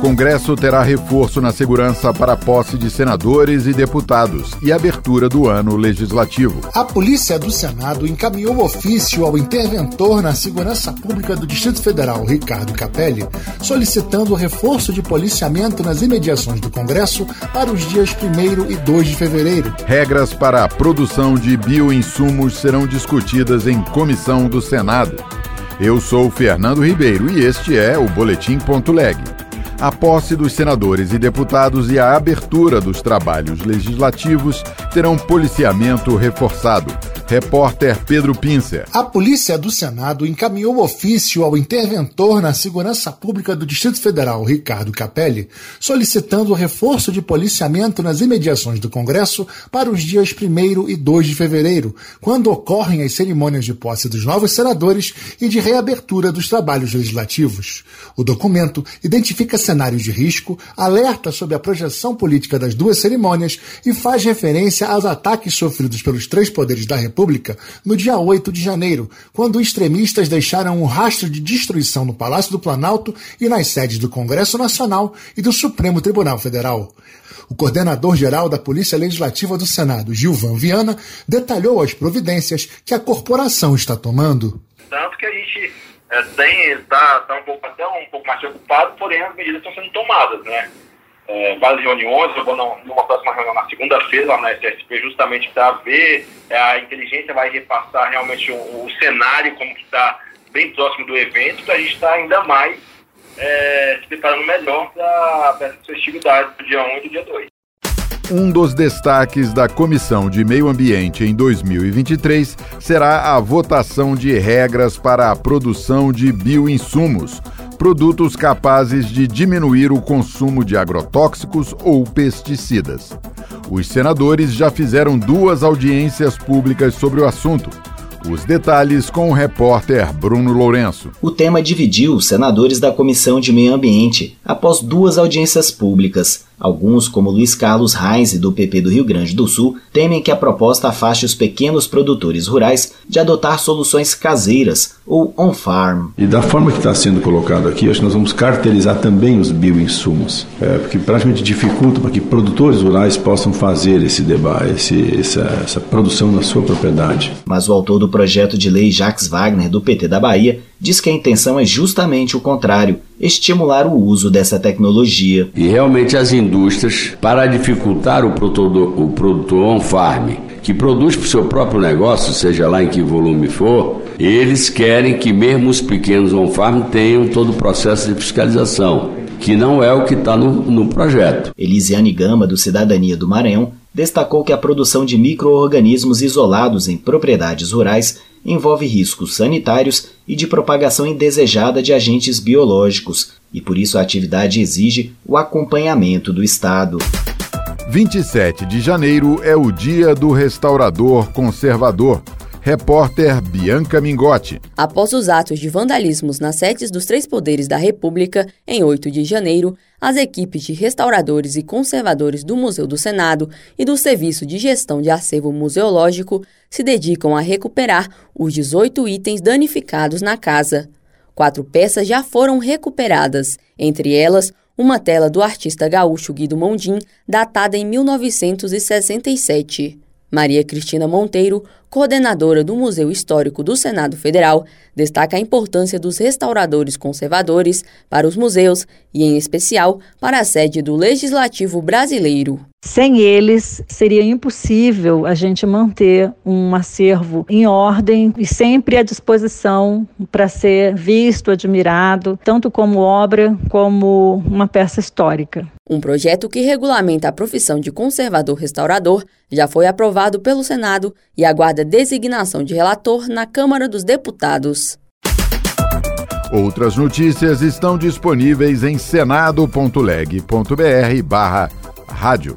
Congresso terá reforço na segurança para a posse de senadores e deputados e abertura do ano legislativo. A Polícia do Senado encaminhou ofício ao interventor na segurança pública do Distrito Federal, Ricardo Capelli, solicitando reforço de policiamento nas imediações do Congresso para os dias 1 e 2 de fevereiro. Regras para a produção de bioinsumos serão discutidas em comissão do Senado. Eu sou Fernando Ribeiro e este é o Boletim.leg a posse dos senadores e deputados e a abertura dos trabalhos legislativos terão policiamento reforçado. Repórter Pedro Pincer. A Polícia do Senado encaminhou ofício ao interventor na Segurança Pública do Distrito Federal, Ricardo Capelli, solicitando reforço de policiamento nas imediações do Congresso para os dias 1 e 2 de fevereiro, quando ocorrem as cerimônias de posse dos novos senadores e de reabertura dos trabalhos legislativos. O documento identifica cenários de risco, alerta sobre a projeção política das duas cerimônias e faz referência aos ataques sofridos pelos três poderes da República República no dia 8 de janeiro, quando extremistas deixaram um rastro de destruição no Palácio do Planalto e nas sedes do Congresso Nacional e do Supremo Tribunal Federal. O coordenador-geral da Polícia Legislativa do Senado, Gilvan Viana, detalhou as providências que a corporação está tomando. Tanto que a gente é, tem, está tá um pouco até um pouco mais preocupado, porém as medidas estão sendo tomadas, né? É, várias reuniões, eu vou numa próxima reunião na segunda-feira lá na SSP, justamente para ver, é, a inteligência vai repassar realmente o, o cenário, como que está bem próximo do evento, para a gente estar tá ainda mais é, se preparando melhor para essa festividade do dia 1 e do dia 2. Um dos destaques da Comissão de Meio Ambiente em 2023 será a votação de regras para a produção de bioinsumos produtos capazes de diminuir o consumo de agrotóxicos ou pesticidas. Os senadores já fizeram duas audiências públicas sobre o assunto. Os detalhes com o repórter Bruno Lourenço. O tema dividiu os senadores da Comissão de Meio Ambiente após duas audiências públicas. Alguns, como Luiz Carlos Reis, do PP do Rio Grande do Sul, temem que a proposta afaste os pequenos produtores rurais de adotar soluções caseiras ou on-farm. E da forma que está sendo colocado aqui, acho que nós vamos cartelizar também os bioinsumos, é, porque praticamente dificulta para que produtores rurais possam fazer esse debate, essa, essa produção na sua propriedade. Mas o autor do projeto de lei, Jacques Wagner, do PT da Bahia, diz que a intenção é justamente o contrário, estimular o uso dessa tecnologia. E realmente as indústrias, para dificultar o produtor, o produtor on-farm, que produz para o seu próprio negócio, seja lá em que volume for, eles querem que mesmo os pequenos on-farm tenham todo o processo de fiscalização, que não é o que está no, no projeto. Elisiane Gama, do Cidadania do Maranhão, destacou que a produção de micro-organismos isolados em propriedades rurais envolve riscos sanitários e de propagação indesejada de agentes biológicos, e por isso a atividade exige o acompanhamento do Estado. 27 de janeiro é o Dia do Restaurador Conservador. Repórter Bianca Mingotti. Após os atos de vandalismos nas sedes dos três poderes da República, em 8 de janeiro, as equipes de restauradores e conservadores do Museu do Senado e do Serviço de Gestão de Acervo Museológico se dedicam a recuperar os 18 itens danificados na casa. Quatro peças já foram recuperadas, entre elas uma tela do artista gaúcho Guido Mondim, datada em 1967. Maria Cristina Monteiro, coordenadora do Museu Histórico do Senado Federal, destaca a importância dos restauradores conservadores para os museus e, em especial, para a sede do Legislativo brasileiro. Sem eles, seria impossível a gente manter um acervo em ordem e sempre à disposição para ser visto, admirado, tanto como obra como uma peça histórica. Um projeto que regulamenta a profissão de conservador-restaurador já foi aprovado pelo Senado e aguarda designação de relator na Câmara dos Deputados. Outras notícias estão disponíveis em senado.leg.br barra rádio.